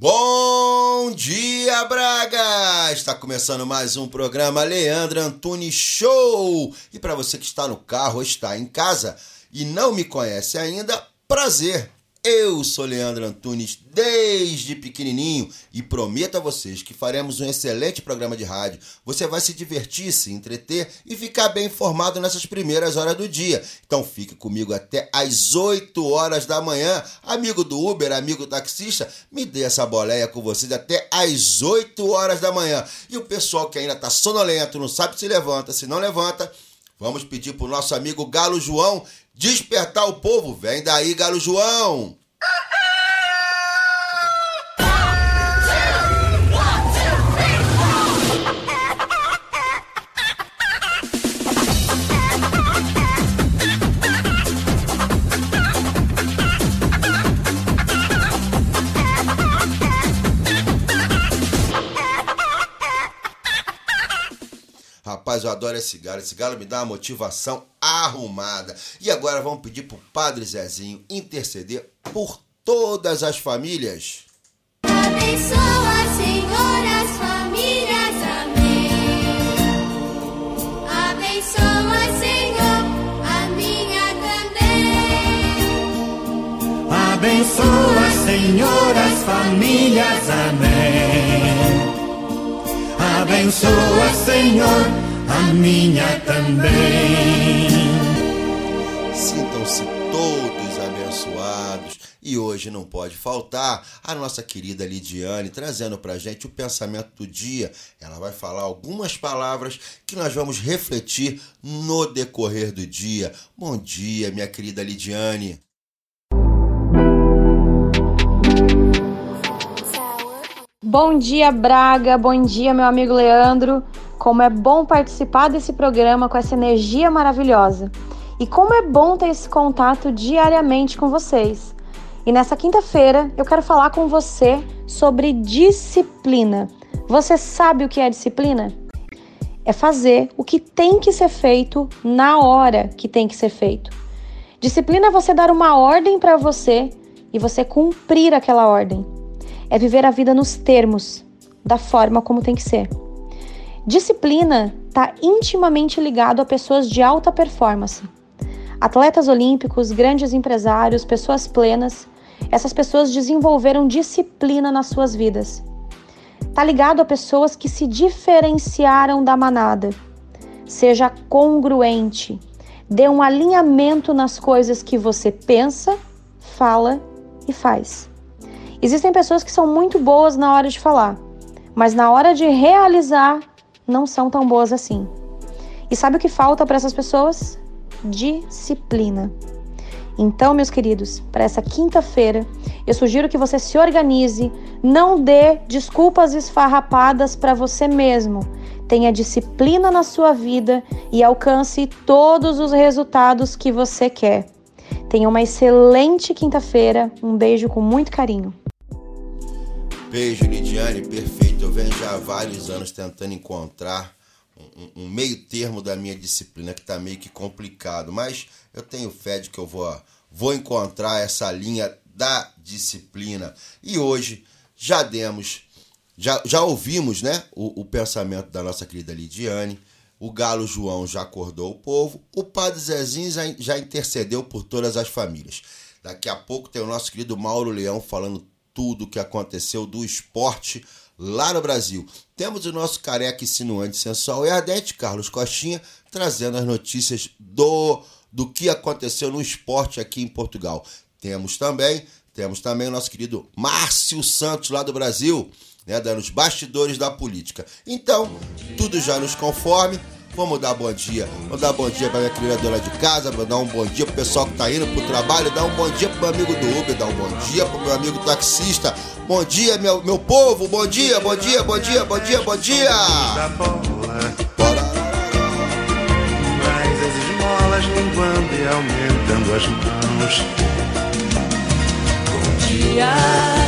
Bom dia, Braga! Está começando mais um programa Leandro Antunes Show. E para você que está no carro está em casa e não me conhece ainda, prazer. Eu sou Leandro Antunes desde pequenininho e prometo a vocês que faremos um excelente programa de rádio. Você vai se divertir, se entreter e ficar bem informado nessas primeiras horas do dia. Então fique comigo até às 8 horas da manhã. Amigo do Uber, amigo taxista, me dê essa boleia com vocês até às 8 horas da manhã. E o pessoal que ainda está sonolento, não sabe se levanta, se não levanta, vamos pedir pro nosso amigo Galo João despertar o povo. Vem daí, Galo João! Rapaz, eu adoro esse galo. Esse galo me dá uma motivação arrumada. E agora vamos pedir pro Padre Zezinho interceder por todas as famílias. Abençoa, Senhor, as famílias. Amém. Abençoa, Senhor, a minha também. Abençoa, Senhor, as famílias. Amém. Abençoa, Senhor, a minha também. Sintam-se todos abençoados. E hoje não pode faltar a nossa querida Lidiane trazendo pra gente o pensamento do dia. Ela vai falar algumas palavras que nós vamos refletir no decorrer do dia. Bom dia, minha querida Lidiane. Bom dia, Braga. Bom dia, meu amigo Leandro. Como é bom participar desse programa com essa energia maravilhosa. E como é bom ter esse contato diariamente com vocês. E nessa quinta-feira eu quero falar com você sobre disciplina. Você sabe o que é disciplina? É fazer o que tem que ser feito na hora que tem que ser feito. Disciplina é você dar uma ordem para você e você cumprir aquela ordem é viver a vida nos termos, da forma como tem que ser. Disciplina está intimamente ligado a pessoas de alta performance. Atletas olímpicos, grandes empresários, pessoas plenas, essas pessoas desenvolveram disciplina nas suas vidas. Está ligado a pessoas que se diferenciaram da manada. Seja congruente, dê um alinhamento nas coisas que você pensa, fala e faz. Existem pessoas que são muito boas na hora de falar, mas na hora de realizar não são tão boas assim. E sabe o que falta para essas pessoas? Disciplina. Então, meus queridos, para essa quinta-feira, eu sugiro que você se organize, não dê desculpas esfarrapadas para você mesmo. Tenha disciplina na sua vida e alcance todos os resultados que você quer. Tenha uma excelente quinta-feira. Um beijo com muito carinho. Beijo, Lidiane, perfeito. Eu venho já há vários anos tentando encontrar um, um meio termo da minha disciplina que está meio que complicado, mas eu tenho fé de que eu vou, vou encontrar essa linha da disciplina. E hoje já demos, já, já ouvimos né, o, o pensamento da nossa querida Lidiane. O Galo João já acordou o povo. O Padre Zezinho já, já intercedeu por todas as famílias. Daqui a pouco tem o nosso querido Mauro Leão falando tudo que aconteceu do esporte lá no Brasil. Temos o nosso careca insinuante sensual e ardente, Carlos Costinha, trazendo as notícias do, do que aconteceu no esporte aqui em Portugal. Temos também, temos também o nosso querido Márcio Santos lá do Brasil, né, dando os bastidores da política. Então, tudo já nos conforme. Vamos dar bom dia. Vamos dar bom dia pra minha querida dona de casa, dar um bom dia pro pessoal que tá indo pro trabalho, dar um bom dia pro meu amigo do Uber, dar um bom dia pro meu amigo taxista. Bom dia, meu, meu povo, bom dia, bom dia, bom dia, bom dia, bom dia. As esmolas e aumentando as mãos. Bom dia.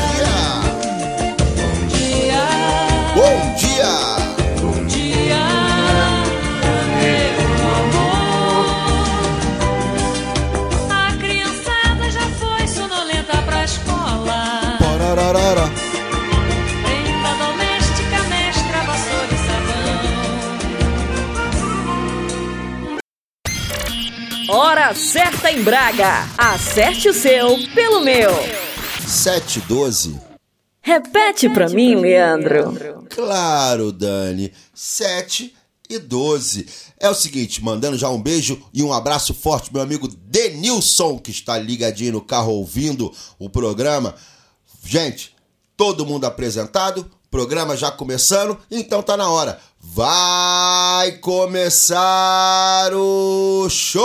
Sabão. Hora certa em Braga. Acerte o seu pelo meu. 712. Repete pra mim, Leandro. Claro, Dani. 7 e 12. É o seguinte, mandando já um beijo e um abraço forte meu amigo Denilson, que está ligadinho no carro ouvindo o programa. Gente, todo mundo apresentado, programa já começando, então tá na hora. Vai começar o show!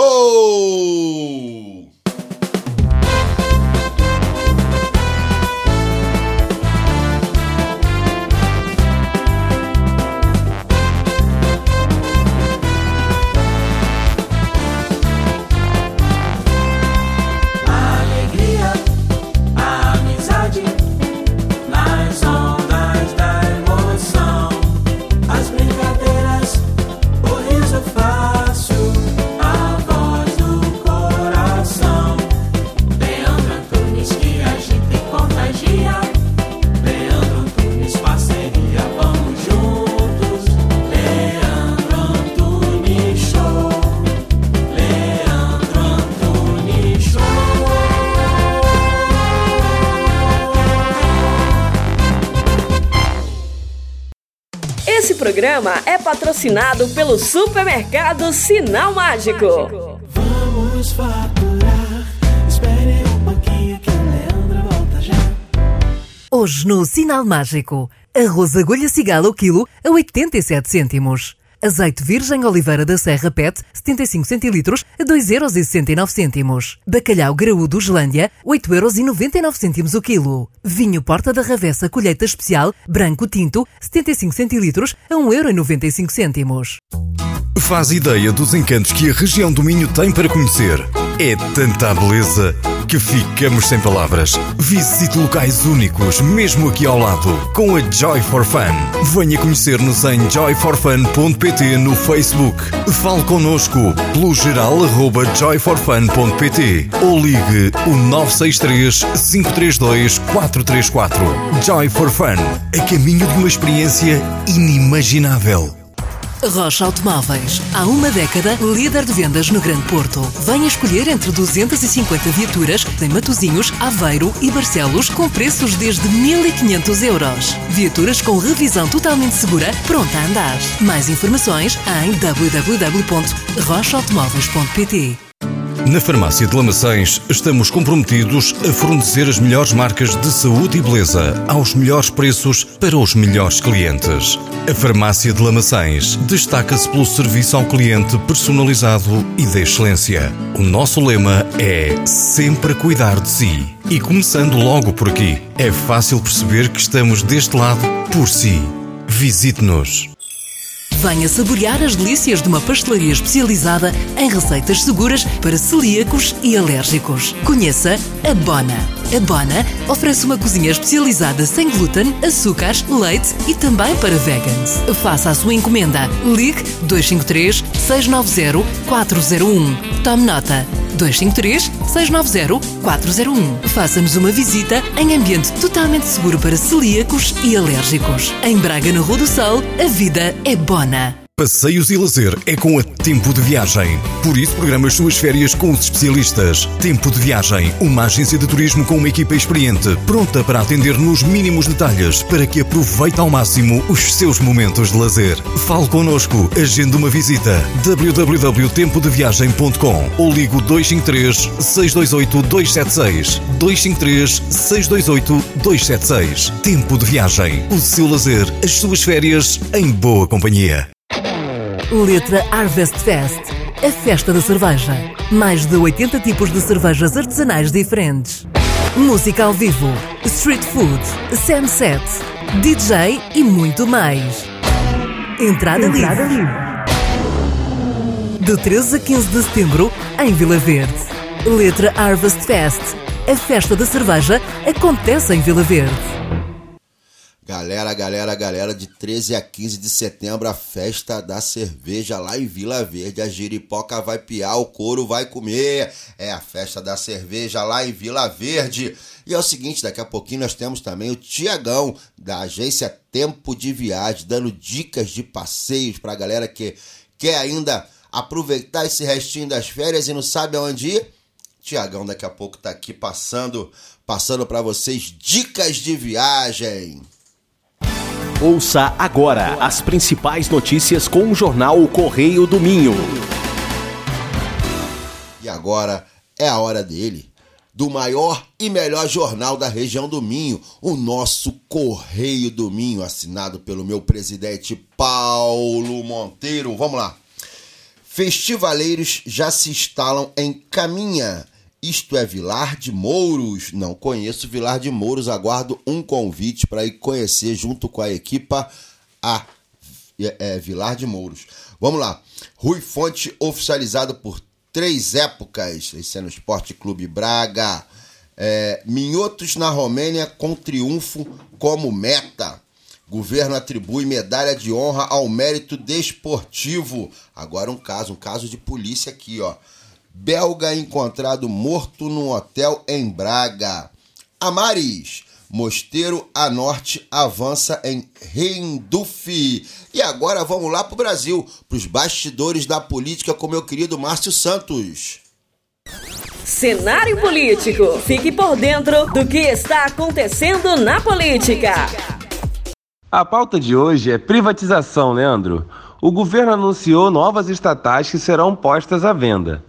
Programa é patrocinado pelo supermercado Sinal Mágico. Vamos faturar. Espere um pouquinho que o Leandro volta já. Hoje no Sinal Mágico, arroz agulha cigala o quilo a 87 cêntimos. Azeite virgem oliveira da Serra PET, 75 centilitros, a 2,69 euros. Bacalhau graúdo Islândia, 8,99 euros o quilo. Vinho Porta da Ravessa colheita especial, branco tinto, 75 centilitros, a 1,95 euros. Faz ideia dos encantos que a região do Minho tem para conhecer. É tanta beleza que ficamos sem palavras. Visite locais únicos, mesmo aqui ao lado, com a Joy for Fun. Venha conhecer-nos em joyforfun.pt no Facebook. Fale connosco pelo geral arroba joyforfun.pt ou ligue o 963 532 434. Joy for Fun, a caminho de uma experiência inimaginável. Rocha Automóveis. Há uma década, líder de vendas no Grande Porto. Venha escolher entre 250 viaturas em Matozinhos, Aveiro e Barcelos com preços desde 1.500 euros. Viaturas com revisão totalmente segura, pronta a andar. Mais informações em www.rochaautomóveis.pt Na Farmácia de Lamaçães estamos comprometidos a fornecer as melhores marcas de saúde e beleza aos melhores preços para os melhores clientes. A Farmácia de Lamaçães destaca-se pelo serviço ao cliente personalizado e de excelência. O nosso lema é sempre cuidar de si. E começando logo por aqui, é fácil perceber que estamos deste lado por si. Visite-nos. Venha saborear as delícias de uma pastelaria especializada em receitas seguras para celíacos e alérgicos. Conheça a Bona. A Bona oferece uma cozinha especializada sem glúten, açúcares, leite e também para vegans. Faça a sua encomenda. Ligue 253 690 401. Tome nota. 253 690 401. Faça-nos uma visita em ambiente totalmente seguro para celíacos e alérgicos. Em Braga, na Rua do Sol, a vida é bona. Passeios e lazer é com a Tempo de Viagem. Por isso, programa as suas férias com os especialistas. Tempo de Viagem, uma agência de turismo com uma equipa experiente, pronta para atender nos mínimos detalhes para que aproveite ao máximo os seus momentos de lazer. Fale connosco, agende uma visita www.tempodeviagem.com ou ligo 253 628 276 253 628 276. Tempo de Viagem, o seu lazer, as suas férias em boa companhia. Letra Harvest Fest, a festa da cerveja. Mais de 80 tipos de cervejas artesanais diferentes. Música ao vivo, street food, sunset, DJ e muito mais. Entrada, livre. De 13 a 15 de setembro, em Vila Verde. Letra Harvest Fest. A festa da cerveja acontece em Vila Verde. Galera, galera, galera, de 13 a 15 de setembro, a festa da cerveja lá em Vila Verde. A giripoca vai piar, o couro vai comer. É a festa da cerveja lá em Vila Verde. E é o seguinte, daqui a pouquinho nós temos também o Tiagão, da agência Tempo de Viagem, dando dicas de passeios pra galera que quer ainda aproveitar esse restinho das férias e não sabe aonde ir. Tiagão daqui a pouco tá aqui passando, passando para vocês dicas de viagem. Ouça agora as principais notícias com o jornal O Correio do Minho. E agora é a hora dele, do maior e melhor jornal da região do Minho, o nosso Correio do Minho, assinado pelo meu presidente Paulo Monteiro. Vamos lá. Festivaleiros já se instalam em Caminha. Isto é Vilar de Mouros. Não conheço Vilar de Mouros. Aguardo um convite para ir conhecer junto com a equipa a é, é, Vilar de Mouros. Vamos lá. Rui Fonte oficializado por três épocas. Esse é no Esporte Clube Braga. É, Minhotos na Romênia com triunfo como meta. Governo atribui medalha de honra ao mérito desportivo. Agora um caso, um caso de polícia aqui, ó. Belga encontrado morto num hotel em Braga. Amares, Mosteiro a norte avança em Rinduf. E agora vamos lá pro Brasil, pros bastidores da política com meu querido Márcio Santos. Cenário político. Fique por dentro do que está acontecendo na política. A pauta de hoje é privatização, Leandro. O governo anunciou novas estatais que serão postas à venda.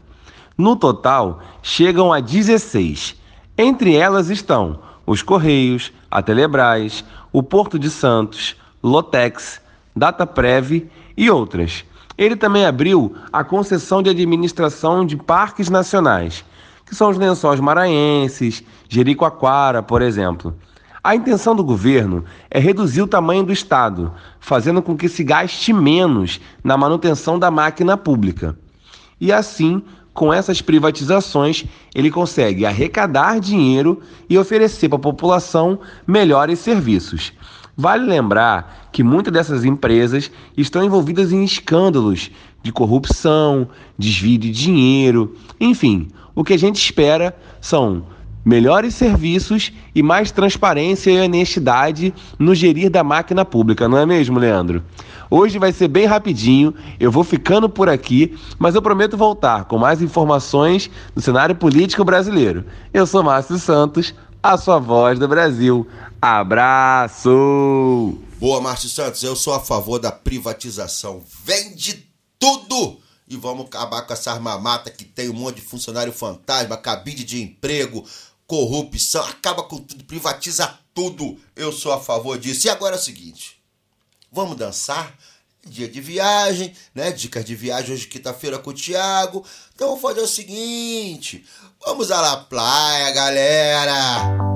No total, chegam a 16. Entre elas estão os Correios, a Telebrás, o Porto de Santos, Lotex, Dataprev e outras. Ele também abriu a concessão de administração de parques nacionais, que são os lençóis maranhenses, Jericoacoara, por exemplo. A intenção do governo é reduzir o tamanho do Estado, fazendo com que se gaste menos na manutenção da máquina pública. E assim, com essas privatizações, ele consegue arrecadar dinheiro e oferecer para a população melhores serviços. Vale lembrar que muitas dessas empresas estão envolvidas em escândalos de corrupção, desvio de dinheiro, enfim, o que a gente espera são melhores serviços e mais transparência e honestidade no gerir da máquina pública, não é mesmo, Leandro? Hoje vai ser bem rapidinho, eu vou ficando por aqui, mas eu prometo voltar com mais informações do cenário político brasileiro. Eu sou Márcio Santos, a sua voz do Brasil. Abraço! Boa, Márcio Santos, eu sou a favor da privatização. Vende tudo! E vamos acabar com essa armamata que tem um monte de funcionário fantasma, cabide de emprego, corrupção, acaba com tudo, privatiza tudo. Eu sou a favor disso. E agora é o seguinte: vamos dançar? Dia de viagem, né? Dicas de viagem hoje, quinta-feira, com o Thiago. Então vamos fazer o seguinte: vamos à la praia, galera!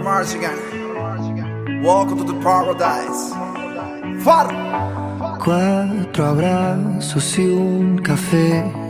March again. Welcome to the paradise. Far. Cuatro abrazos y un café.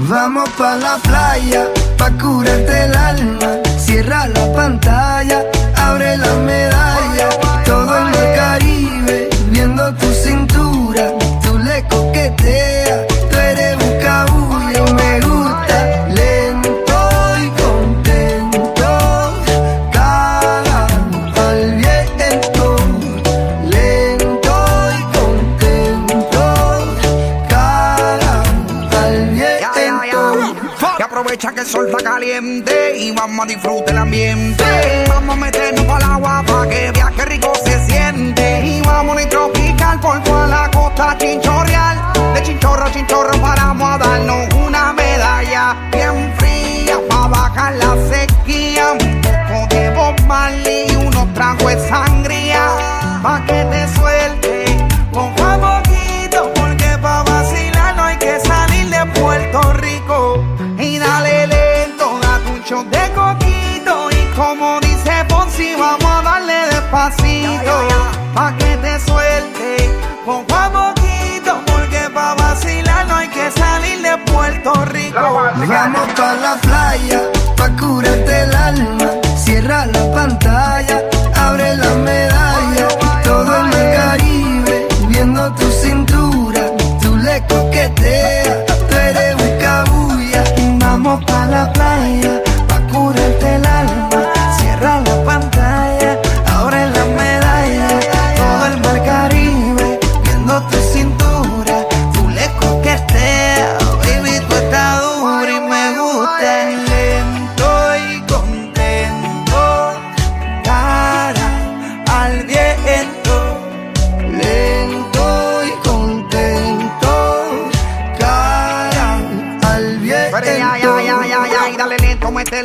Vamos pa la playa, pa curarte el alma. Cierra la pantalla, abre la medalla. Todo en el Caribe, aprovecha que el sol está caliente y vamos a disfrutar el ambiente. Vamos a meternos para el agua para que veas que rico se siente. Y vamos a tropical por toda la costa chinchorreal. De chinchorro a chinchorro paramos a darnos una medalla bien fría para bajar la sequía. Un poco de y unos tragos de sangría para que te suelte. Con Vamos pa la playa, pa curarte el alma. Cierra la pantalla, abre la medalla. Todo en el Caribe, viendo tu cintura. Tú le coqueteas, tú eres un cabulla. Vamos pa la playa,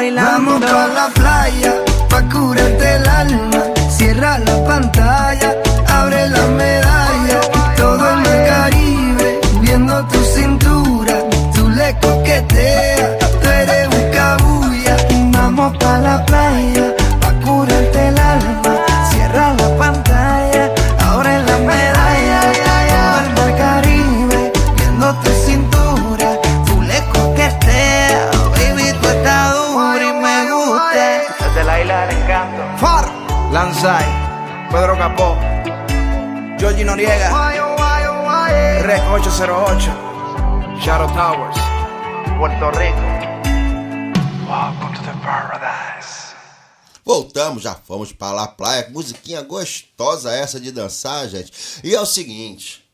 bailando. Vamos pa la 08, Shadow Towers, Puerto Rico. Welcome to the paradise. Voltamos, já fomos para lá praia. Musiquinha gostosa essa de dançar, gente. E é o seguinte: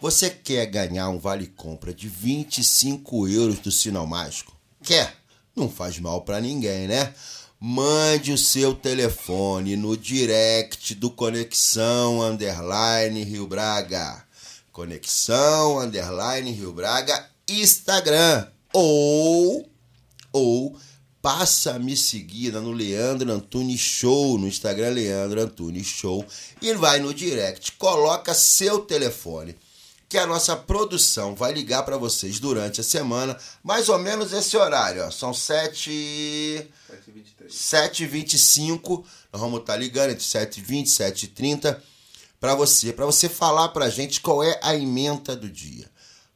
você quer ganhar um vale-compra de 25 euros do Sinal Mágico? Quer? Não faz mal para ninguém, né? mande o seu telefone no direct do Conexão Underline Rio Braga. Conexão Underline Rio Braga Instagram. Ou, ou passa a me seguir no Leandro Antunes Show, no Instagram Leandro Antunes Show, e vai no direct, coloca seu telefone, que a nossa produção vai ligar para vocês durante a semana, mais ou menos esse horário, ó, são 7 7h25, nós vamos estar ligando entre 7h20 e 7h30 para você, para você falar pra gente qual é a emenda do dia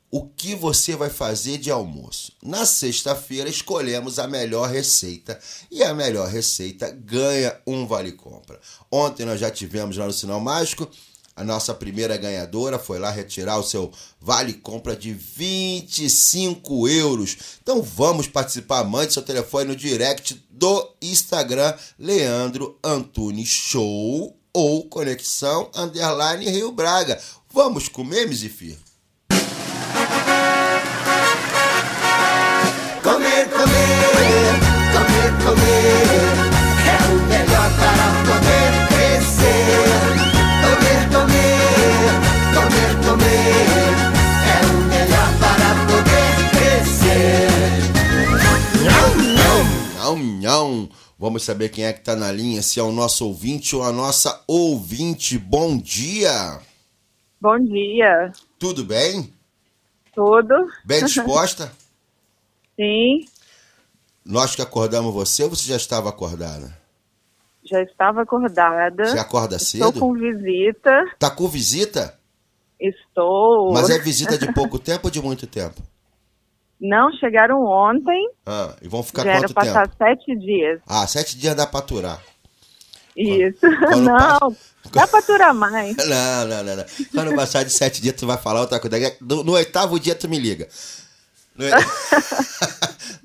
o que você vai fazer de almoço. Na sexta-feira escolhemos a melhor receita e a melhor receita ganha um vale compra. Ontem nós já tivemos lá no Sinal Mágico a nossa primeira ganhadora foi lá retirar o seu vale compra de 25 euros. Então vamos participar. Mande seu telefone no direct do Instagram Leandro Antunes Show ou Conexão Underline Rio Braga. Vamos comer, Mizifir? Comer, comer, comer, comer é o melhor para poder crescer. Comer, comer, comer, comer é o melhor para poder crescer. Não, não. Vamos saber quem é que tá na linha, se é o nosso ouvinte ou a nossa ouvinte. Bom dia. Bom dia. Tudo bem? Tudo? Bem disposta? Sim, Nós que acordamos você ou você já estava acordada? já estava acordada. Você acorda Estou cedo? com visita. Tá com visita? Estou. Mas é visita de pouco tempo ou de muito tempo? Não, chegaram ontem. Ah, e vão ficar quanto passar tempo? sete dias. Ah, sete dias dá pra aturar. Isso. quando não, dá pra aturar mais. Não, não, não, não. Quando passar de sete dias, tu vai falar outra coisa. No, no oitavo dia, tu me liga. No,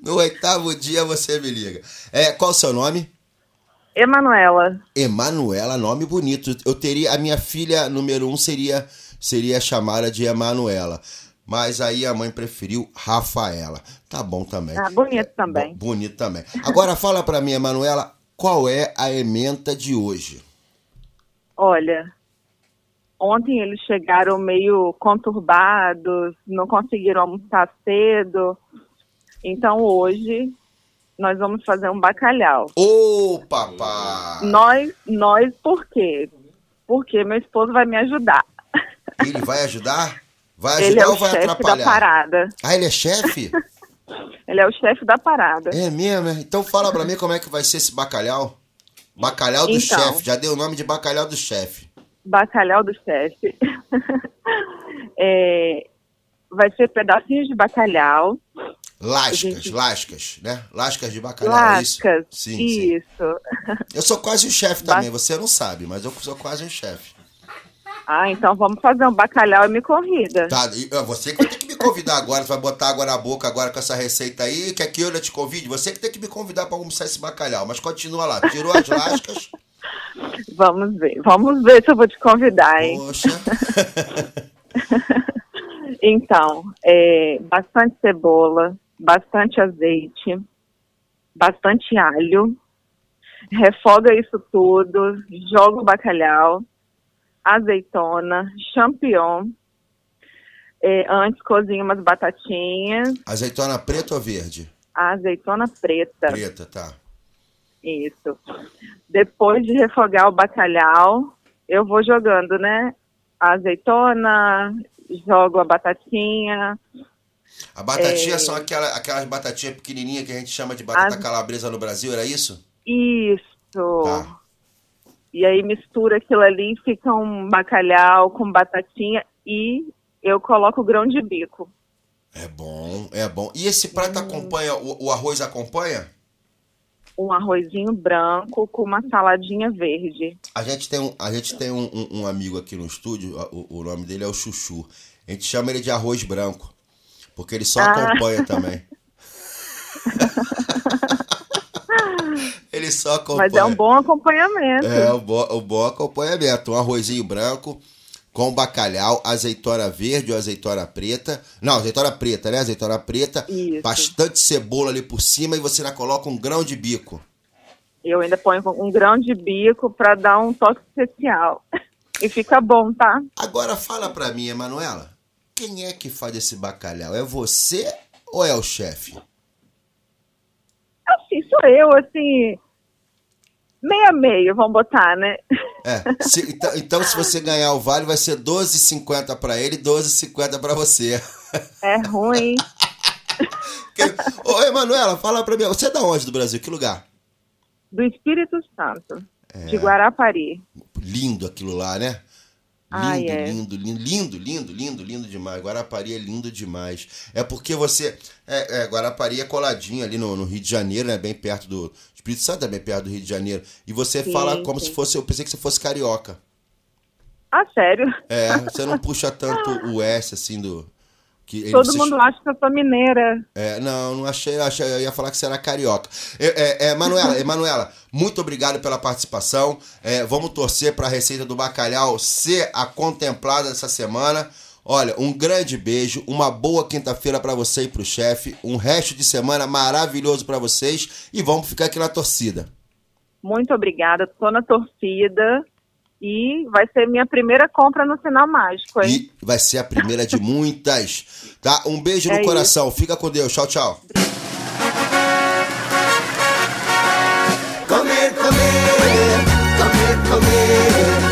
no oitavo dia, você me liga. É, qual o seu nome? Emanuela. Emanuela, nome bonito. Eu teria. A minha filha número um seria, seria chamada de Emanuela. Mas aí a mãe preferiu Rafaela. Tá bom também. Ah, bonito também. Bo- bonito também. Agora fala pra mim, Emanuela, qual é a ementa de hoje? Olha, ontem eles chegaram meio conturbados, não conseguiram almoçar cedo. Então hoje nós vamos fazer um bacalhau. Ô, papai! Nós, nós por quê? Porque meu esposo vai me ajudar. Ele vai ajudar? Vai Ele ajudar é o ou vai chefe da atrapalhar? parada. Ah, ele é chefe? Ele é o chefe da parada. É mesmo, é? Então fala pra mim como é que vai ser esse bacalhau. Bacalhau do Então. chefe, já deu o nome de bacalhau do chefe. Bacalhau do chefe. É, vai ser pedacinhos de bacalhau. Lascas, Gente. lascas, né? Lascas de bacalhau, é isso? Lascas. Sim, sim. Isso. Eu sou quase um chefe também, você não sabe, mas eu sou quase um chefe. Ah, então vamos fazer um bacalhau e me convida. Tá, você que vai ter que me convidar agora, você vai botar água na boca agora com essa receita aí, quer que eu te convide? Você que tem que me convidar pra almoçar esse bacalhau, mas continua lá, tirou as lascas, Vamos ver. Vamos ver se eu vou te convidar, hein? poxa, Então, é, bastante cebola, bastante azeite, bastante alho. Refoga isso tudo, joga o bacalhau, azeitona, champignon. É, antes cozinha umas batatinhas, azeitona preta ou verde? a azeitona preta. Preta, tá. Isso. Depois de refogar o bacalhau, eu vou jogando, né? A azeitona, jogo a batatinha. A batatinha É. são aquela, aquelas batatinhas pequenininhas que a gente chama de batata As- calabresa no Brasil, era isso? Isso. Tá. E aí mistura aquilo ali, fica um bacalhau com batatinha e eu coloco grão de bico. É bom, é bom. E esse prato acompanha, o, o arroz acompanha? Um arrozinho branco com uma saladinha verde. A gente tem um, a gente tem um, um- um amigo aqui no estúdio, o, o nome dele é o Chuchu. A gente chama ele de arroz branco, porque ele só Ah. acompanha também. ele só acompanha. Mas é um bom acompanhamento. É, o bom, o bom acompanhamento. Um arrozinho branco com bacalhau, azeitona verde ou azeitona preta. Não, azeitona preta, né? Azeitona preta. Isso. Bastante cebola ali por cima e você ainda coloca um grão de bico. Eu ainda ponho um grão de bico para dar um toque especial. E fica bom, tá? Agora fala pra mim, Emanuela, quem é que faz esse bacalhau? É você ou é o chefe? Assim, sou eu, assim. Meio a meio, vamos botar, né? É, se- então, então se você ganhar o vale, vai ser 12,50 pra ele e 12,50 pra você. É ruim. Ô, Emanuela, fala pra mim, você é da onde do Brasil? Que lugar? Do Espírito Santo, É. de Guarapari. Lindo aquilo lá, né? Lindo, Ai, é. lindo, lindo, lindo, lindo, lindo, lindo demais. Guarapari é lindo demais. É porque você. É, é, Guarapari é coladinho ali no, no Rio de Janeiro, né? Bem perto do. Espírito Santo é bem perto do Rio de Janeiro. E você Sim, fala como sim. se fosse. Eu pensei que você fosse carioca. Ah, sério? É, você não puxa tanto o S assim do. Que Todo mundo acha que eu sou mineira. É, não, não achei, achei, eu ia falar que você era carioca. É, é, é, Manuela, Emanuela, muito obrigado pela participação. É, vamos torcer para a receita do bacalhau ser a contemplada essa semana. Olha, um grande beijo, uma boa quinta-feira para você e pro chefe, um resto de semana maravilhoso para vocês e vamos ficar aqui na torcida. Muito obrigada, tô na torcida. E vai ser minha primeira compra no Sinal Mágico, hein? E vai ser a primeira de muitas, tá? Um beijo no É coração. Fica com Deus. Tchau, tchau. Comer, comer, comer, comer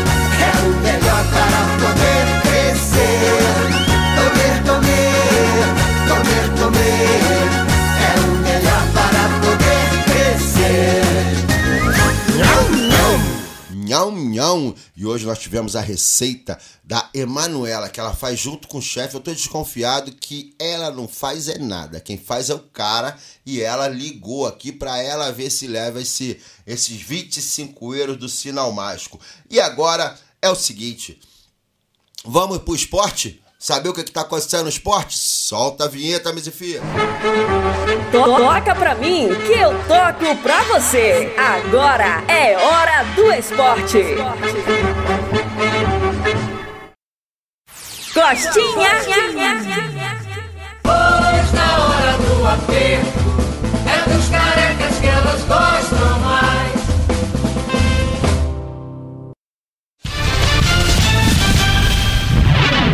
Nhão, nhão. E hoje nós tivemos a receita da Emanuela, que ela faz junto com o chefe. Eu tô desconfiado que ela não faz é nada. Quem faz é o cara. E ela ligou aqui para ela ver se leva esse, esses 25 euros do sinal mágico. E agora é o seguinte: vamos pro esporte? Saber o que, que tá acontecendo no esporte? Solta a vinheta, Mizifia. To- Toca pra mim que eu toco pra você. Agora é hora do esporte. Costinha. Pois na hora do aperto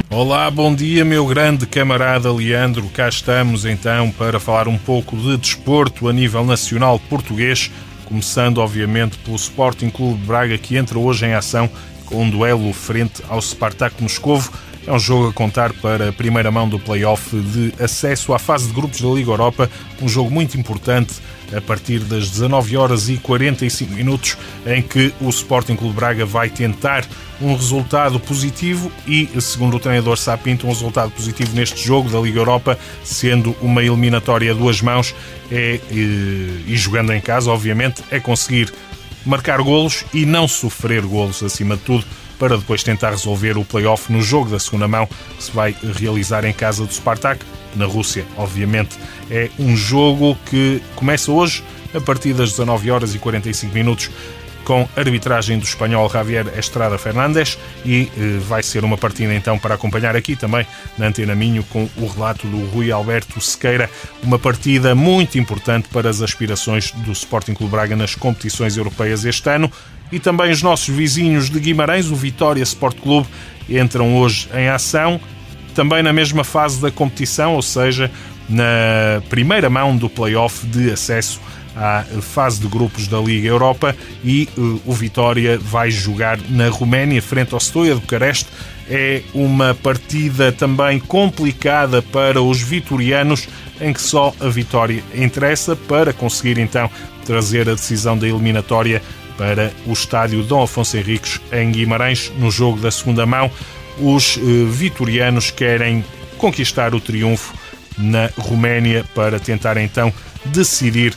Olá, bom dia, meu grande camarada Leandro. Cá estamos então para falar um pouco de desporto a nível nacional português, começando obviamente pelo Sporting Clube Braga que entra hoje em ação com um duelo frente ao Spartak Moscovo. É um jogo a contar para a primeira mão do play-off de acesso à fase de grupos da Liga Europa, um jogo muito importante a partir das 19 horas e 45 minutos, em que o Sporting Clube Braga vai tentar um resultado positivo e, segundo o treinador Sapinto, um resultado positivo neste jogo da Liga Europa, sendo uma eliminatória a duas mãos é, e, e jogando em casa, obviamente, é conseguir marcar golos e não sofrer golos, acima de tudo, para depois tentar resolver o play-off no jogo da segunda mão que se vai realizar em casa do Spartak, na Rússia, obviamente. É um jogo que começa hoje a partir das 19 horas e 45 minutos com arbitragem do espanhol Javier Estrada Fernandes e eh, vai ser uma partida então para acompanhar aqui também na Antena Minho com o relato do Rui Alberto Sequeira, uma partida muito importante para as aspirações do Sporting Clube Braga nas competições europeias este ano. E também os nossos vizinhos de Guimarães, o Vitória Sport Clube, entram hoje em ação, também na mesma fase da competição, ou seja, na primeira mão do play-off de acesso à fase de grupos da Liga Europa e uh, o Vitória vai jogar na Roménia frente ao Stoia de Bucareste. É uma partida também complicada para os vitorianos, em que só a vitória interessa para conseguir então trazer a decisão da eliminatória para o estádio Dom Afonso Henriques em Guimarães no jogo da segunda mão. Os uh, vitorianos querem conquistar o triunfo na Roménia para tentar então decidir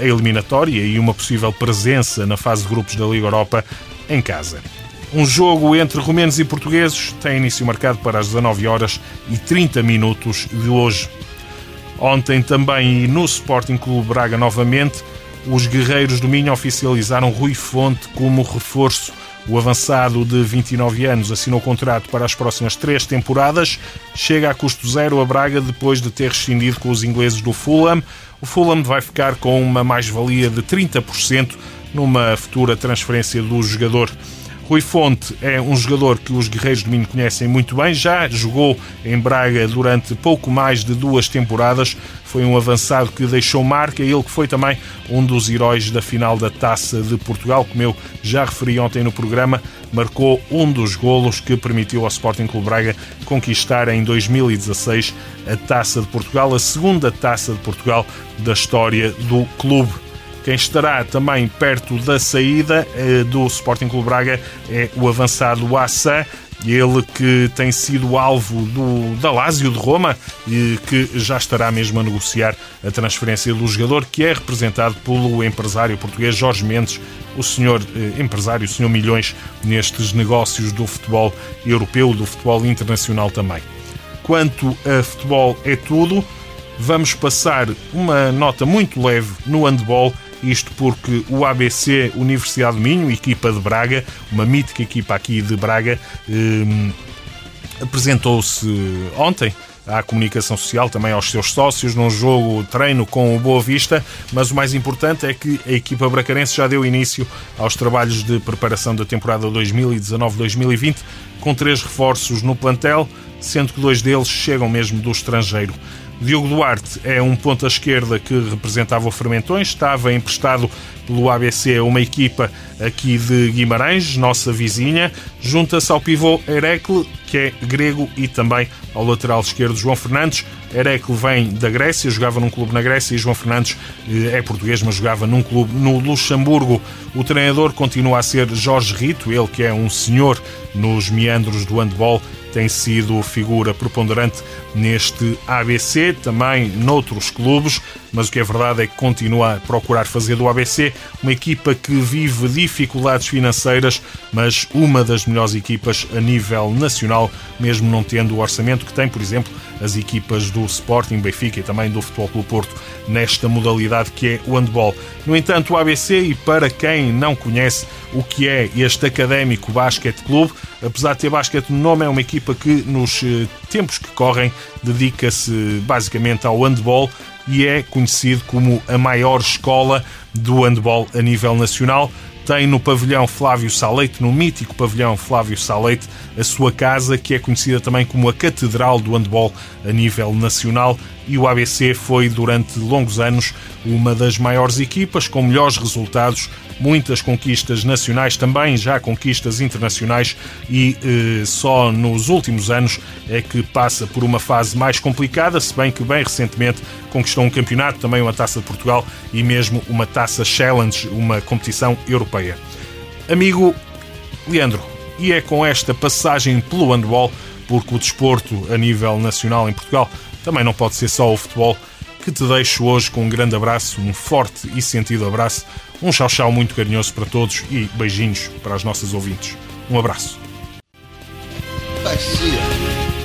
a eliminatória e uma possível presença na fase de grupos da Liga Europa em casa. Um jogo entre romenos e portugueses tem início marcado para as 19 horas e 30 minutos de hoje. Ontem também no Sporting Clube Braga novamente, os guerreiros do Minho oficializaram Rui Fonte como reforço. O avançado de 29 anos assinou contrato para as próximas três temporadas, chega a custo zero a Braga depois de ter rescindido com os ingleses do Fulham o Fulham vai ficar com uma mais-valia de 30% numa futura transferência do jogador. Rui Fonte é um jogador que os guerreiros de Minho conhecem muito bem, já jogou em Braga durante pouco mais de duas temporadas, foi um avançado que deixou marca, ele que foi também um dos heróis da final da Taça de Portugal, como eu já referi ontem no programa, marcou um dos golos que permitiu ao Sporting Clube Braga conquistar em 2016 a Taça de Portugal, a segunda Taça de Portugal da história do clube. Quem estará também perto da saída eh, do Sporting Clube Braga é o avançado Assa, ele que tem sido alvo do, da Lazio de Roma e que já estará mesmo a negociar a transferência do jogador, que é representado pelo empresário português Jorge Mendes, o senhor eh, empresário, o senhor Milhões, nestes negócios do futebol europeu, do futebol internacional também. Quanto a futebol é tudo, vamos passar uma nota muito leve no handball isto porque o ABC Universidade de Minho, equipa de Braga, uma mítica equipa aqui de Braga, eh, apresentou-se ontem à comunicação social, também aos seus sócios, num jogo treino com o Boa Vista, mas o mais importante é que a equipa bracarense já deu início aos trabalhos de preparação da temporada 2019-2020, com três reforços no plantel, sendo que dois deles chegam mesmo do estrangeiro. Diogo Duarte é um ponta esquerda que representava o Fermentões, estava emprestado pelo ABC a uma equipa aqui de Guimarães, nossa vizinha. Junta-se ao pivô Herecle, que é grego, e também ao lateral esquerdo João Fernandes. Herecle vem da Grécia, jogava num clube na Grécia e João Fernandes eh, é português, mas jogava num clube no Luxemburgo. O treinador continua a ser Jorge Rito, ele que é um senhor nos meandros do handball tem sido figura preponderante neste ABC, também noutros clubes, mas o que é verdade é que continua a procurar fazer do ABC uma equipa que vive dificuldades financeiras, mas uma das melhores equipas a nível nacional, mesmo não tendo o orçamento que tem, por exemplo, as equipas do Sporting, Benfica e também do Futebol Clube Porto nesta modalidade que é o handball. No entanto, o ABC, e para quem não conhece o que é este Académico Basquete Clube, apesar de ter basquete no nome, é uma equipa que nos eh, tempos que correm dedica-se basicamente ao handball e é conhecido como a maior escola do handball a nível nacional tem no pavilhão Flávio Salete, no mítico pavilhão Flávio Salete, a sua casa, que é conhecida também como a Catedral do Handball a nível nacional. E o ABC foi, durante longos anos, uma das maiores equipas, com melhores resultados, muitas conquistas nacionais, também já conquistas internacionais, e eh, só nos últimos anos é que passa por uma fase mais complicada, se bem que bem recentemente conquistou um campeonato, também uma taça de Portugal e mesmo uma taça Challenge, uma competição europeia. Amigo Leandro, e é com esta passagem pelo handball, porque o desporto a nível nacional em Portugal também não pode ser só o futebol, que te deixo hoje com um grande abraço, um forte e sentido abraço, um chau-chau muito carinhoso para todos e beijinhos para as nossas ouvintes. Um abraço.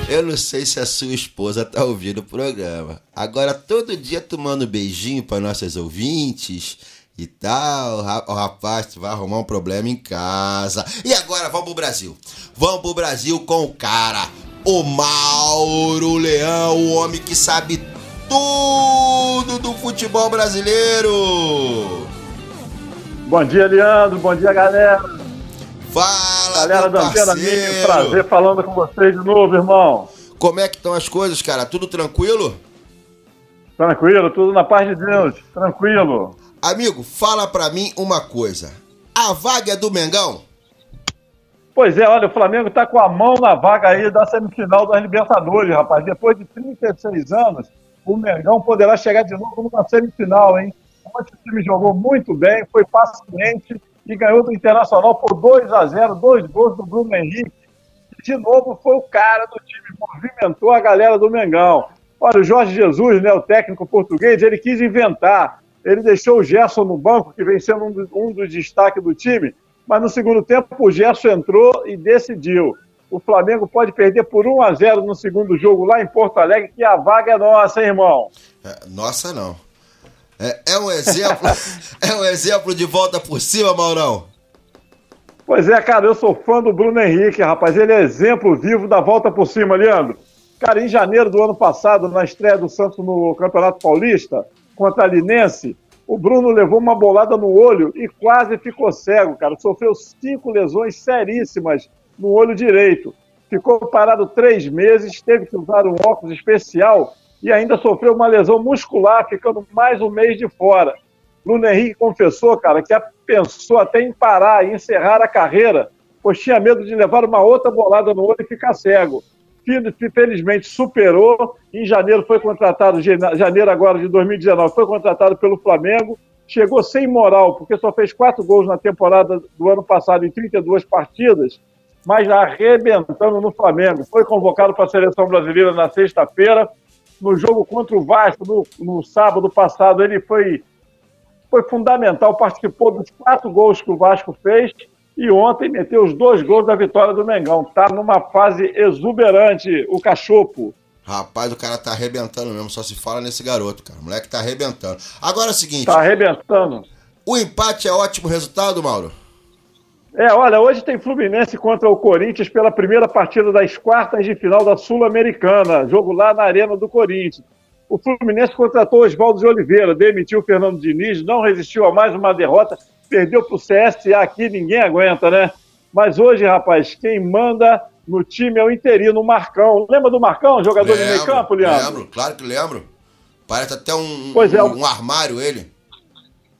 Eu não sei se a sua esposa tá ouvindo o programa. Agora, todo dia um beijinho para nossas ouvintes e tal. O rapaz, vai arrumar um problema em casa. E agora, vamos pro Brasil. Vamos pro Brasil com o cara, o Mauro Leão, o homem que sabe tudo do futebol brasileiro. Bom dia, Leandro. Bom dia, galera. Fala, Galera da Antena. Minha, prazer falando com vocês de novo, irmão. Como é que estão as coisas, cara? Tudo tranquilo? Tranquilo, tudo na paz de Deus. Tranquilo. Amigo, fala pra mim uma coisa. A vaga é do Mengão? Pois é, olha, o Flamengo tá com a mão na vaga aí da semifinal das Libertadores, rapaz. Depois de 36 anos, o Mengão poderá chegar de novo numa semifinal, hein? Ontem o time jogou muito bem, foi paciente e ganhou do Internacional por 2 a 0 dois gols do Bruno Henrique. De novo foi o cara do time, movimentou a galera do Mengão. Olha, o Jorge Jesus, né, o técnico português, ele quis inventar. Ele deixou o Gerson no banco, que vem sendo um, um dos destaques do time, mas no segundo tempo o Gerson entrou e decidiu. O Flamengo pode perder por 1 a 0 no segundo jogo lá em Porto Alegre, que a vaga é nossa, hein, irmão. É, nossa, não. É, é um exemplo. é um exemplo de volta por cima, Maurão. Pois é, cara, eu sou fã do Bruno Henrique, rapaz. Ele é exemplo vivo da volta por cima, Leandro. Cara, em janeiro do ano passado, na estreia do Santos no Campeonato Paulista, contra a Linense, o Bruno levou uma bolada no olho e quase ficou cego, cara. Sofreu cinco lesões seríssimas no olho direito. Ficou parado três meses, teve que usar um óculos especial e ainda sofreu uma lesão muscular, ficando mais um mês de fora. Bruno Henrique confessou, cara, que pensou até em parar e encerrar a carreira, pois tinha medo de levar uma outra bolada no olho e ficar cego. Felizmente superou. Em janeiro foi contratado, jane- janeiro agora de 2019, foi contratado pelo Flamengo. Chegou sem moral, porque só fez quatro gols na temporada do ano passado em 32 partidas, mas arrebentando no Flamengo. Foi convocado para a seleção brasileira na sexta-feira. No jogo contra o Vasco, no, no sábado passado, ele foi foi fundamental, participou dos quatro gols que o Vasco fez e ontem meteu os dois gols da vitória do Mengão. Tá numa fase exuberante o Cachopo. Rapaz, o cara tá arrebentando mesmo, só se fala nesse garoto, cara. O moleque tá arrebentando. Agora é o seguinte. Tá arrebentando. O empate é ótimo resultado, Mauro? É, olha, hoje tem Fluminense contra o Corinthians pela primeira partida das quartas de final da Sul-Americana. Jogo lá na Arena do Corinthians. O Fluminense contratou Oswaldo de Oliveira, demitiu o Fernando Diniz, não resistiu a mais uma derrota, perdeu para o CSA aqui, ninguém aguenta, né? Mas hoje, rapaz, quem manda no time é o interino, o Marcão. Lembra do Marcão, jogador de meio campo, Leandro? Lembro, claro que lembro. Parece até um, Pois é, um, um armário ele.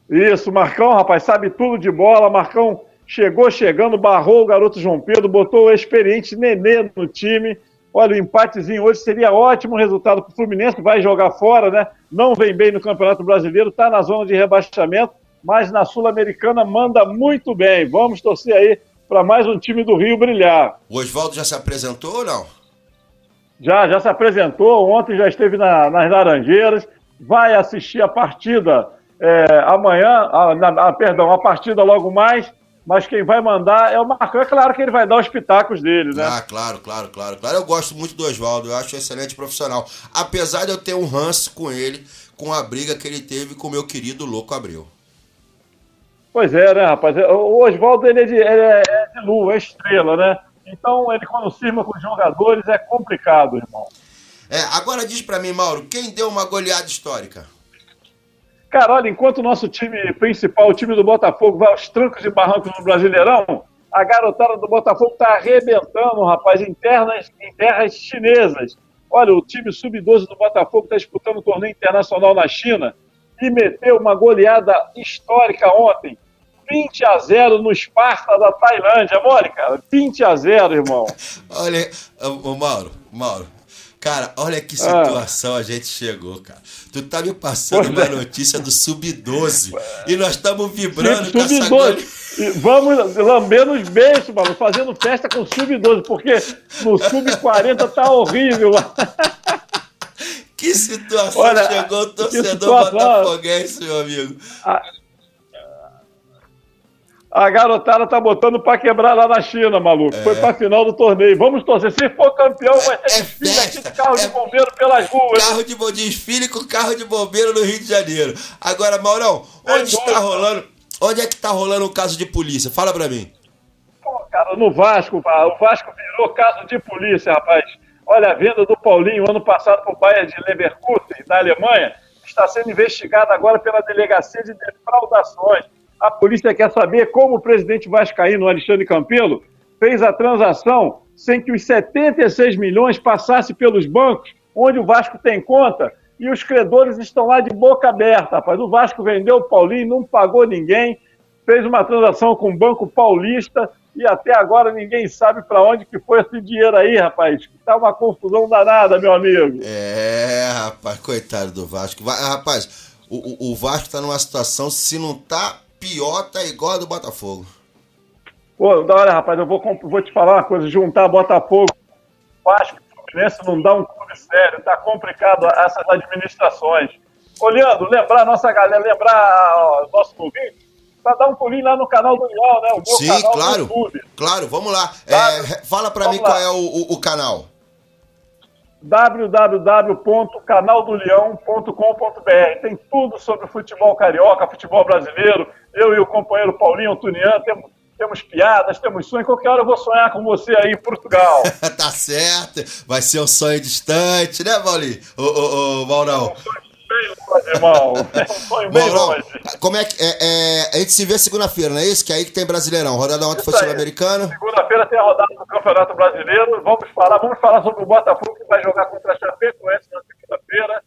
Isso, Marcão, rapaz, sabe tudo de bola. Marcão chegou chegando, barrou o garoto João Pedro, botou o experiente Nenê no time. Olha, o empatezinho hoje seria ótimo resultado para o Fluminense, vai jogar fora, né? Não vem bem no Campeonato Brasileiro, está na zona de rebaixamento, mas na Sul-Americana manda muito bem. Vamos torcer aí para mais um time do Rio brilhar. O Oswaldo já se apresentou ou não? Já, já se apresentou, ontem já esteve na- nas Laranjeiras, vai assistir a partida é, amanhã, a, na- a- perdão, a partida logo mais, mas quem vai mandar é o Marcão. É claro que ele vai dar os pitacos dele, né? Ah, claro, claro, claro, claro. Eu gosto muito do Oswaldo, eu acho um excelente profissional. Apesar de eu ter um ranço com ele, com a briga que ele teve com o meu querido Louco Abreu. Pois é, né, rapaz? O Oswaldo ele é, de, ele é- é de lua, é estrela, né? Então ele quando firma com os jogadores é complicado, irmão. É, agora diz pra mim, Mauro, quem deu uma goleada histórica? Cara, olha, enquanto o nosso time principal, o time do Botafogo, vai aos trancos e barrancos no Brasileirão, a garotada do Botafogo está arrebentando, rapaz, em, terras, em terras chinesas. Olha, o time sub-12 do Botafogo está disputando um torneio internacional na China e meteu uma goleada histórica ontem. 20 a 0 no Esparta da Tailândia, Mônica. 20 a 0, irmão. Olha, Mauro, Mauro. Cara, olha que situação ah. a gente chegou, cara. Tu tá me passando uma é. notícia do Sub-12 e nós estamos vibrando com essa. Vamos lambendo os beijos, mano, fazendo festa com Sub-12, porque no Sub-40 tá horrível. Que situação Olha, chegou o torcedor botafoguense, meu amigo. A, a garotada tá botando pra quebrar lá na China, maluco. É. Foi pra final do torneio. Vamos torcer. Se for campeão, vai ter é desfile aqui de carro é de bombeiro pelas ruas. Carro de desfile com carro de bombeiro no Rio de Janeiro. Agora, Maurão, onde está rolando? Onde é que tá rolando o caso de polícia? Fala pra mim. Pô, cara, no Vasco, o Vasco virou caso de polícia, rapaz. Olha, a venda do Paulinho ano passado para o Bayern de Leverkusen, na Alemanha, está sendo investigada agora pela Delegacia de Defraudações a polícia quer saber como o presidente vascaíno, Alexandre Campelo, fez a transação sem que os 76 milhões passassem pelos bancos, onde o Vasco tem conta, e os credores estão lá de boca aberta, rapaz. O Vasco vendeu o Paulinho, não pagou ninguém, fez uma transação com o Banco Paulista e até agora ninguém sabe para onde que foi esse dinheiro aí, rapaz. Tá uma confusão danada, meu amigo. É, rapaz, coitado do Vasco. Rapaz, o, o Vasco está numa situação, se não tá pior tá igual a do Botafogo. Pô, da hora, rapaz, eu vou, vou te falar uma coisa, juntar Botafogo, Vasco e Fluminense não dá um clube sério, tá complicado essas administrações. Olhando, lembrar nossa galera, lembrar ó, nosso ouvinte, para dar um pulinho lá no canal do Leão, né? O meu Sim, canal claro, claro, vamos lá. É, fala para mim lá. qual é o, o, o canal www.canaldoleão.com.br. Tem tudo sobre futebol carioca, futebol brasileiro. Eu e o companheiro Paulinho Tunian temos, temos piadas, temos sonhos. Qualquer hora eu vou sonhar com você aí em Portugal. tá certo. Vai ser um sonho distante, né, Paulinho? Ô, ô, ô, Maurão. É um sonho irmão. É um Maurão. Como é que. É, é, a gente se vê segunda-feira, não é isso? Que é aí que tem Brasileirão. Rodada ontem foi Sul-Americano. Segunda-feira tem a rodada do Campeonato Brasileiro. Vamos falar, vamos falar sobre o Botafogo que vai jogar contra a Chapecoense na segunda-feira.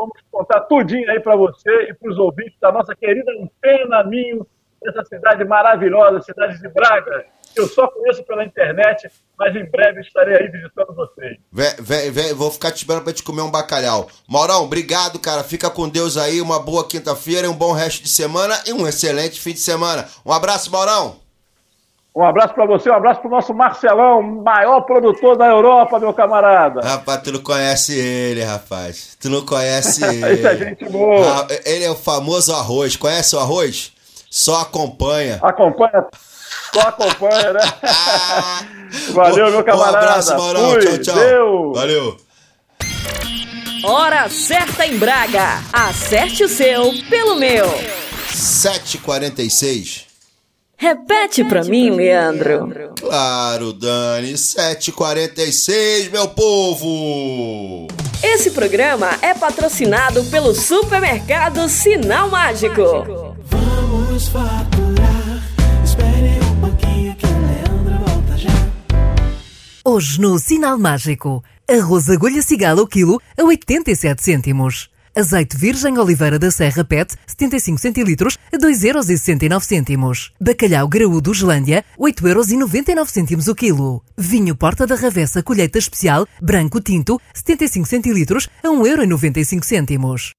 Vamos contar tudinho aí para você e para os ouvintes da nossa querida Antena Minho, essa cidade maravilhosa, cidade de Braga, que eu só conheço pela internet, mas em breve estarei aí visitando vocês. Vé, vé, vé, vou ficar te esperando para te comer um bacalhau. Maurão, obrigado, cara. Fica com Deus aí, uma boa quinta-feira, um bom resto de semana e um excelente fim de semana. Um abraço, Maurão. Um abraço para você, um abraço para o nosso Marcelão, maior produtor da Europa, meu camarada. Rapaz, tu não conhece ele, rapaz. Tu não conhece ele. Isso é gente boa. Ah, ele é o famoso arroz. Conhece o arroz? Só acompanha. Acompanha. Só acompanha, né? Valeu, meu camarada. Um abraço, Maurão. Fui. Tchau, tchau. Deu. Valeu. Hora certa em Braga. Acerte o seu pelo meu. 7h46. Repete pra mim, Leandro. Claro, Dani. 7h46, meu povo. Esse programa é patrocinado pelo supermercado Sinal Mágico. Vamos faturar. Espere um pouquinho que o Leandro volta já. Hoje no Sinal Mágico, arroz agulha cigala o quilo a 87 cêntimos. Azeite virgem Oliveira da Serra PET, 75 centilitros, a 2,69€. Bacalhau graúdo Gelândia, 8,99€ o quilo. Vinho Porta da Ravessa Colheita Especial, branco tinto, 75 centilitros, a 1,95€.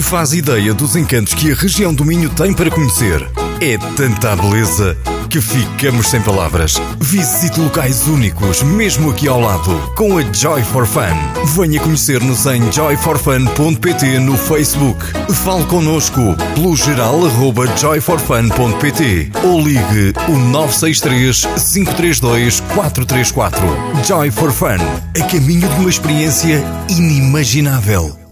Faz ideia dos encantos que a região do Minho tem para conhecer. É tanta beleza que ficamos sem palavras. Visite locais únicos, mesmo aqui ao lado, com a Joy for Fun. Venha conhecer-nos em joyforfun.pt no Facebook. Fale connosco pelo geral arroba joyforfun.pt ou ligue o 963 532 434. Joy for Fun, a caminho de uma experiência inimaginável.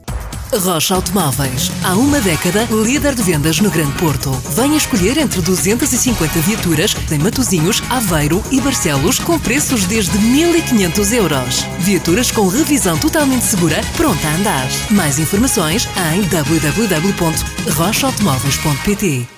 Rocha Automóveis. Há uma década, líder de vendas no Grande Porto. Venha escolher entre 250 viaturas em Matozinhos, Aveiro e Barcelos com preços desde 1.500 euros. Viaturas com revisão totalmente segura, pronta a andar. Mais informações em www.rochaautomóveis.pt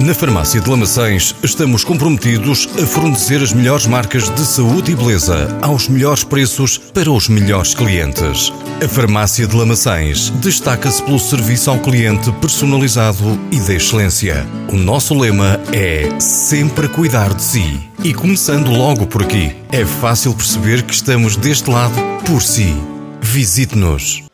Na Farmácia de Lamaçães estamos comprometidos a fornecer as melhores marcas de saúde e beleza aos melhores preços para os melhores clientes. A Farmácia de Lamaçães destaca-se pelo serviço ao cliente personalizado e de excelência. O nosso lema é sempre cuidar de si. E começando logo por aqui, é fácil perceber que estamos deste lado por si. Visite-nos.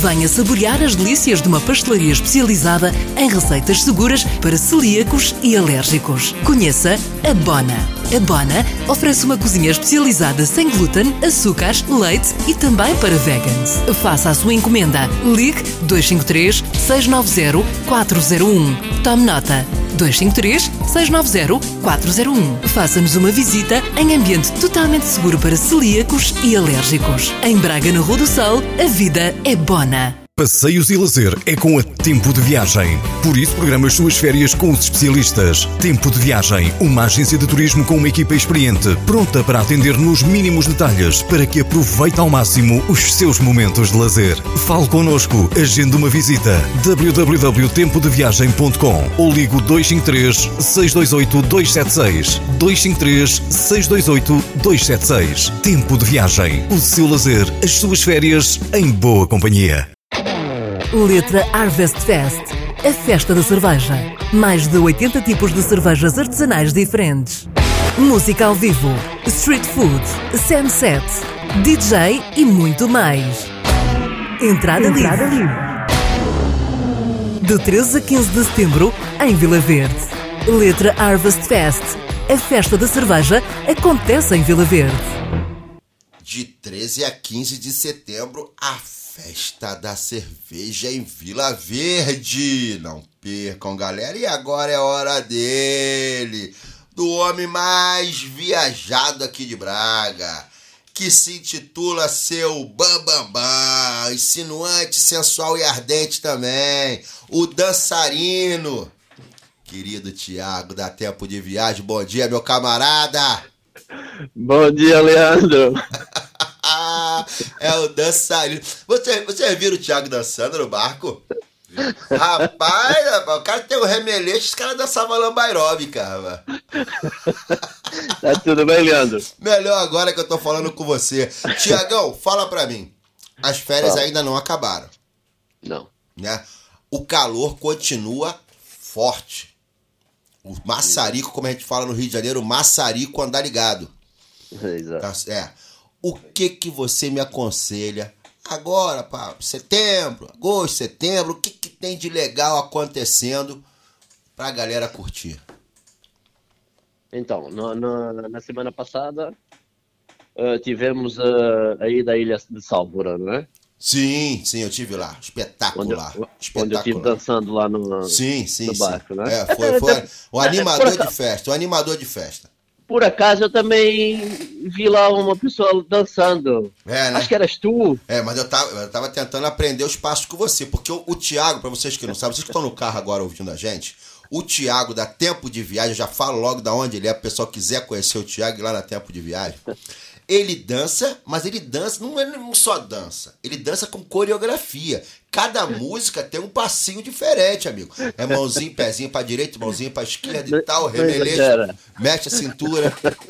Venha saborear as delícias de uma pastelaria especializada em receitas seguras para celíacos e alérgicos. Conheça a Bona. A Bona oferece uma cozinha especializada sem glúten, açúcares, leite e também para vegans. Faça a sua encomenda. Ligue 253 690 401. Tome nota. 253 690 401. Faça-nos uma visita em ambiente totalmente seguro para celíacos e alérgicos. Em Braga, na Rua do Sol, a vida é bona. Passeios e lazer é com a Tempo de Viagem. Por isso, programa as suas férias com os especialistas. Tempo de Viagem, uma agência de turismo com uma equipa experiente, pronta para atender nos mínimos detalhes para que aproveite ao máximo os seus momentos de lazer. Fale connosco, agende uma visita. www.tempodeviagem.com ou ligo 253 628 276 253 628 276. Tempo de Viagem, o seu lazer, as suas férias em boa companhia. Letra Harvest Fest, a festa da cerveja. Mais de 80 tipos de cervejas artesanais diferentes. Música ao vivo, street food, sunset, DJ e muito mais. Entrada, Entrada livre. De 13 a 15 de setembro, em Vila Verde. Letra Harvest Fest, a festa da cerveja acontece em Vila Verde. De 13 a 15 de setembro, a festa da cerveja em Vila Verde. Não percam, galera. E agora é hora dele, do homem mais viajado aqui de Braga, que se intitula seu Bambambam, bam, bam, insinuante, sensual e ardente também, o dançarino. Querido Tiago, dá tempo de viagem. Bom dia, meu camarada. Bom dia, Leandro. é o dançarino. Você, você viram o Thiago dançando no barco? Rapaz, rapaz, o cara tem o remeleixo, os caras dançavam lamba aeróbica, rapaz. Tá tudo bem, Leandro? Melhor agora que eu tô falando com você. Tiagão, fala pra mim. As férias Fala. ainda não acabaram. Não. Né? O calor continua forte. O maçarico, como a gente fala no Rio de Janeiro, o maçarico andar ligado. Exato. Tá- É. O que que você me aconselha agora, para setembro, agosto, setembro? O que que tem de legal acontecendo pra galera curtir? Então, no- no- na semana passada eh, tivemos eh, a ida à Ilha de Sálvora, não é? Sim, sim, eu tive lá. Onde, Espetacular. eu- onde eu estive Espetacular. dançando lá no, Sim, sim, no sim. barco, né? É, foi, foi o animador de festa, o animador de festa. Por acaso eu também vi lá uma pessoa dançando. É, né? Acho que eras tu. É, mas eu tava, eu tava tentando aprender os passos com você, porque o, o Thiago, pra vocês que não sabem, vocês que estão no carro agora ouvindo a gente, o Thiago dá tempo de viagem, eu já falo logo da onde ele é, pro pessoal quiser conhecer o Thiago ir lá na tempo de viagem. Ele dança, mas ele dança, não é não só dança, ele dança com coreografia. Cada música tem um passinho diferente, amigo. É mãozinho, pezinho pra direita, mãozinho pra esquerda e tal, exagera. mexe a cintura.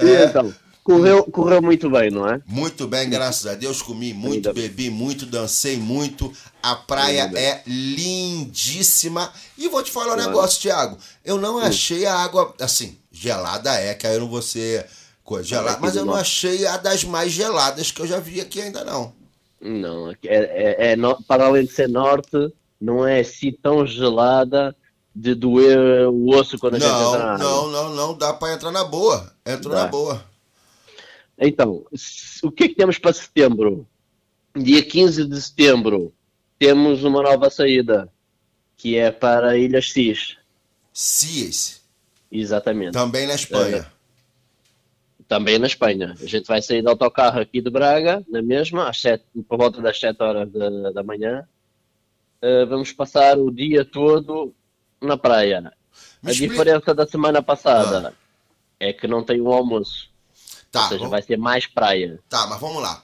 E então, correu, correu muito bem, não é? Muito bem, graças a Deus. Comi muito, Ainda bem. bebi muito, dancei muito. A praia é lindíssima. E vou te falar um negócio, Thiago. Eu não achei a água, assim, gelada é, que aí eu não vou ser gelada, aqui mas eu não achei a das mais geladas que eu já vi aqui ainda não. Não, é, é- é no- para além de ser norte, não é assim tão gelada de doer o osso quando a gente entra na Não, água. não, não, não. Dá pra entrar na boa. Entro Dá. na boa. Então, o que é que temos para setembro? Dia 15 de setembro temos uma nova saída, que é para Ilhas Cis. Cias. Exatamente. Também na Espanha. É, Também na Espanha. A gente vai sair de autocarro aqui de Braga, na mesma, às sete, por volta das 7 horas da, da manhã. Uh, vamos passar o dia todo na praia. Me a explica- diferença da semana passada é que não tem um almoço. Tá, Ou seja, vamos- vai ser mais praia. Tá, mas vamos lá.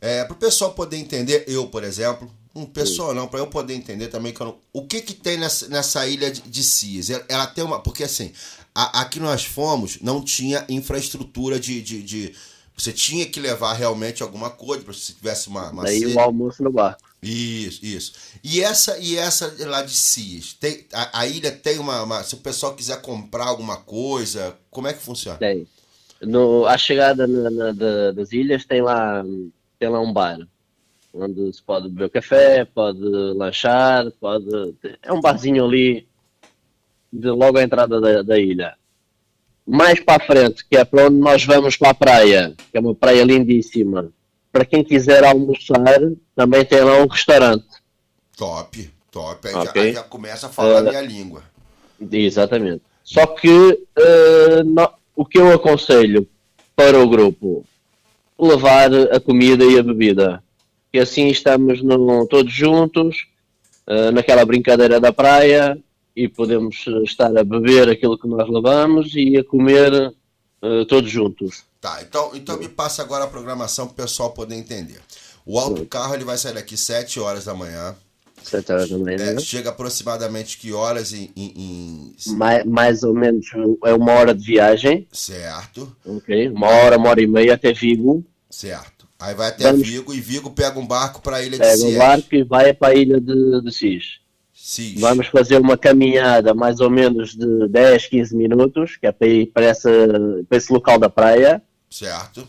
É, para o pessoal poder entender, eu, por exemplo, um pessoal não, para eu poder entender também que não- o que que tem nessa, nessa ilha de, de Cias. Ela, tem uma, porque assim, a- aqui nós fomos, não tinha infraestrutura de, de, de- você tinha que levar realmente alguma coisa para se tivesse uma, uma Daí o almoço no barco. Isso, isso. E essa e essa lá de Cias, tem, a, a ilha tem uma, uma- se o pessoal quiser comprar alguma coisa, como é que funciona? Tem. No, à chegada na- na- da- das ilhas tem lá, tem lá um bar. Onde se pode beber café, pode lanchar, pode. É um barzinho ali de logo à entrada da, da ilha. Mais para a frente, que é para onde nós vamos para a praia, que é uma praia lindíssima. Para quem quiser almoçar, também tem lá um restaurante. Top, top. Aí, Ok. já, aí já começa a falar a Eh, minha língua. Exatamente. Só que eh, no- o que eu aconselho para o grupo, levar a comida e a bebida. Que assim estamos no- todos juntos, eh, naquela brincadeira da praia, e podemos eh, estar a beber aquilo que nós levamos e a comer eh, todos juntos. Tá, então, então me passa agora a programação para o pessoal poder entender. O autocarro ele vai sair daqui 7 horas da manhã. Sete horas da manhã. É, chega aproximadamente que horas em, em- em- Mais, mais ou menos é uma hora de viagem. Certo, Ok? Uma hora, uma hora e meia até Vigo. certo. Aí vai até Vamos- Vigo e Vigo pega um barco para a ilha de Pega Ciés. barco e vai para a ilha de, de Sis. Sis. Vamos fazer uma caminhada mais ou menos de 10, 15 minutos, que é para ir para, essa, para esse local da praia. Certo.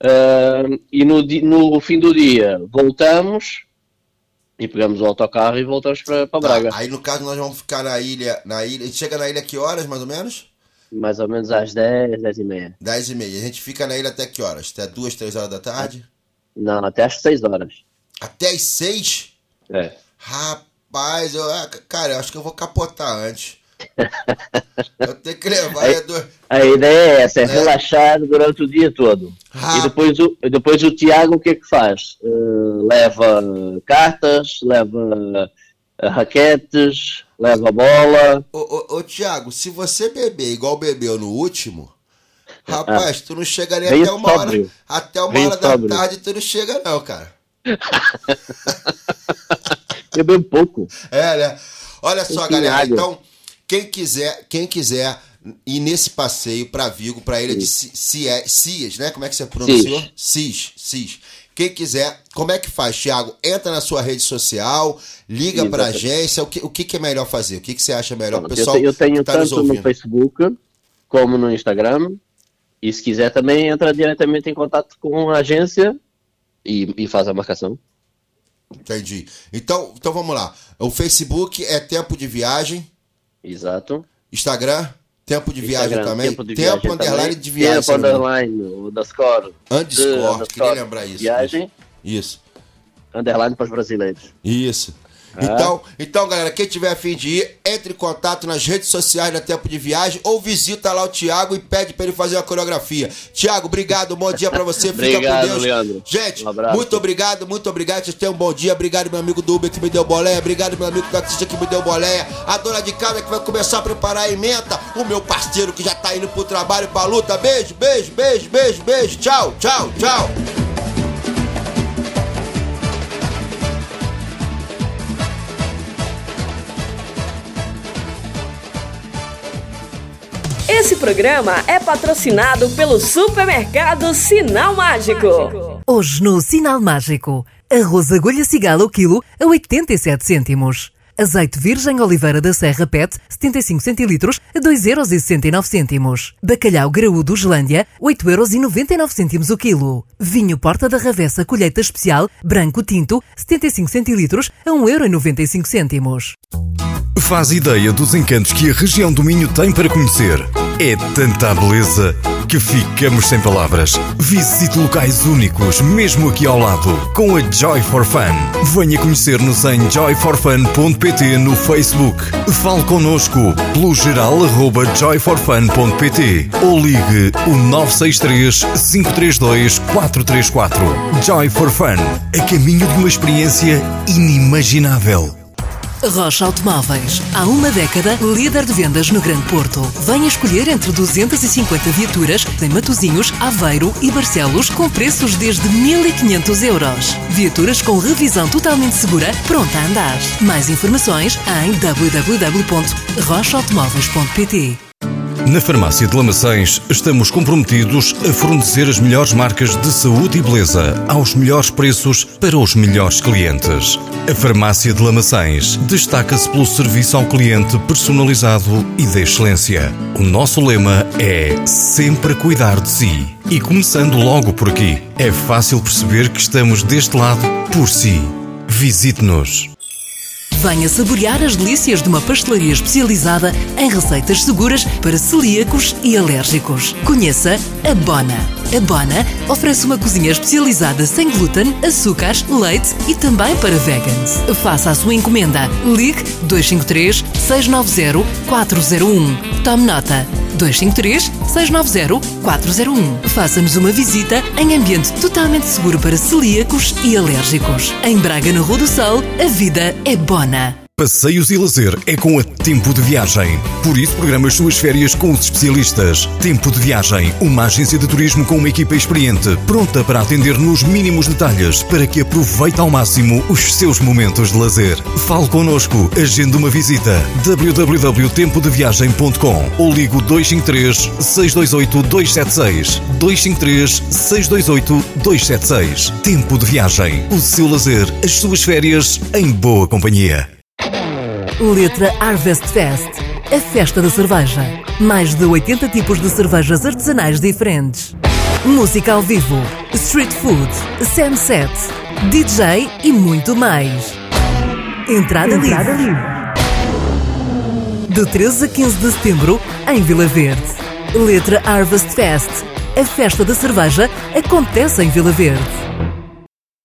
Ah, e no, no fim do dia voltamos e pegamos o autocarro e voltamos para, para Tá, Braga. aí no caso nós vamos ficar na ilha, na ilha. A gente chega na ilha que horas, mais ou menos? Mais ou menos às 10, 10 e meia. 10 e meia. A gente fica na ilha até que horas? Até 2, 3 horas da tarde? Não, até às 6 horas. Até as 6? É. Rapaz, eu, ah, cara, eu acho que eu vou capotar antes. eu tenho que levar. É do- A ideia é essa, é relaxar durante o dia todo. Ah. E depois o, depois o Tiago o que é que faz? Eh, leva cartas, leva raquetes, leva bola. Ô, ô, ô, Thiago, se você beber igual bebeu no último, rapaz, tu não chega nem até uma hora. sóbrio. Até uma Vem hora da sóbrio. tarde tu não chega, não, cara. Eu bebo pouco. É, né? Olha só, galera. água. Então, quem quiser, quem quiser ir nesse passeio pra Vigo, pra ilha de Ci- Cie- Cias, né? Como é que você pronunciou? Cis, Cis. Quem quiser, como é que faz, Thiago? Entra na sua rede social, liga pra Exatamente. agência. O que, o que, é melhor fazer? O que, que você acha melhor Eu, pessoal eu tenho que tá nos tanto no? Facebook como no Instagram. E se quiser também entra diretamente em contato com a agência e, e faz a marcação. Entendi. Então, então vamos lá. O Facebook é Tempo de Viagem. Exato. Instagram, Tempo de Viagem Instagram, também. Tempo de Tempo viagem underline também. de viagem. Tempo underline, o. Underscore, De- queria underscore lembrar isso. Viagem, Isso. underline para os brasileiros. Isso. Ah. Então, então, galera, quem tiver afim de ir, entre em contato nas redes sociais da Tempo de Viagem ou visita lá o Thiago e pede pra ele fazer uma coreografia. Thiago, obrigado, bom dia pra você, fica Obrigado, com Deus. Leandro. Gente, Um muito obrigado, muito obrigado, vocês tenham um bom dia. Obrigado, meu amigo do Uber que me deu boleia. Obrigado, meu amigo taxista que me deu boleia. A dona de casa que vai começar a preparar a emenda. O meu parceiro que já tá indo pro trabalho, pra luta. Beijo, beijo, beijo, beijo, beijo. Tchau, tchau, tchau. Esse programa é patrocinado pelo supermercado Sinal Mágico. Hoje no Sinal Mágico, arroz agulha cigala o quilo a 87 cêntimos. Azeite virgem Oliveira da Serra PET 75 centilitros a 2,69 cêntimos. Bacalhau graúdo Islândia 8,99 cêntimos o quilo. Vinho Porta da Ravessa colheita especial branco tinto 75 centilitros a 1,95 cêntimos. Faz ideia dos encantos que a região do Minho tem para conhecer. É tanta beleza que ficamos sem palavras. Visite locais únicos, mesmo aqui ao lado, com a Joy for Fun. Venha conhecer-nos em joyforfun.pt no Facebook. Fale connosco pelo geral arroba joyforfun.pt ou ligue o 963 532 434. Joy for Fun, a caminho de uma experiência inimaginável. Rocha Automóveis. Há uma década, líder de vendas no Grande Porto. Venha escolher entre 250 viaturas em Matozinhos, Aveiro e Barcelos com preços desde 1.500 euros. Viaturas com revisão totalmente segura, pronta a andar. Mais informações em www.rochaautomóveis.pt Na Farmácia de Lamaçães estamos comprometidos a fornecer as melhores marcas de saúde e beleza aos melhores preços para os melhores clientes. A Farmácia de Lamaçães destaca-se pelo serviço ao cliente personalizado e de excelência. O nosso lema é sempre cuidar de si. E começando logo por aqui, é fácil perceber que estamos deste lado por si. Visite-nos. Venha saborear as delícias de uma pastelaria especializada em receitas seguras para celíacos e alérgicos. Conheça a Bona. A Bona oferece uma cozinha especializada sem glúten, açúcares, leite e também para vegans. Faça a sua encomenda. Ligue 253 690 401. Tome nota. 253 690 401. Faça-nos uma visita em ambiente totalmente seguro para celíacos e alérgicos. Em Braga, na Rua do Sol, a vida é bona. Passeios e lazer é com a Tempo de Viagem. Por isso, programa as suas férias com os especialistas. Tempo de Viagem, uma agência de turismo com uma equipa experiente, pronta para atender nos mínimos detalhes para que aproveite ao máximo os seus momentos de lazer. Fale connosco, agende uma visita. www.tempodeviagem.com ou ligo 253 628 276 253 628 276. Tempo de Viagem, o seu lazer, as suas férias em boa companhia. Letra Harvest Fest, a festa da cerveja. Mais de 80 tipos de cervejas artesanais diferentes. Música ao vivo, street food, sunset, DJ e muito mais. Entrada, Entrada livre. De 13 a 15 de setembro, em Vila Verde. Letra Harvest Fest. A festa da cerveja acontece em Vila Verde.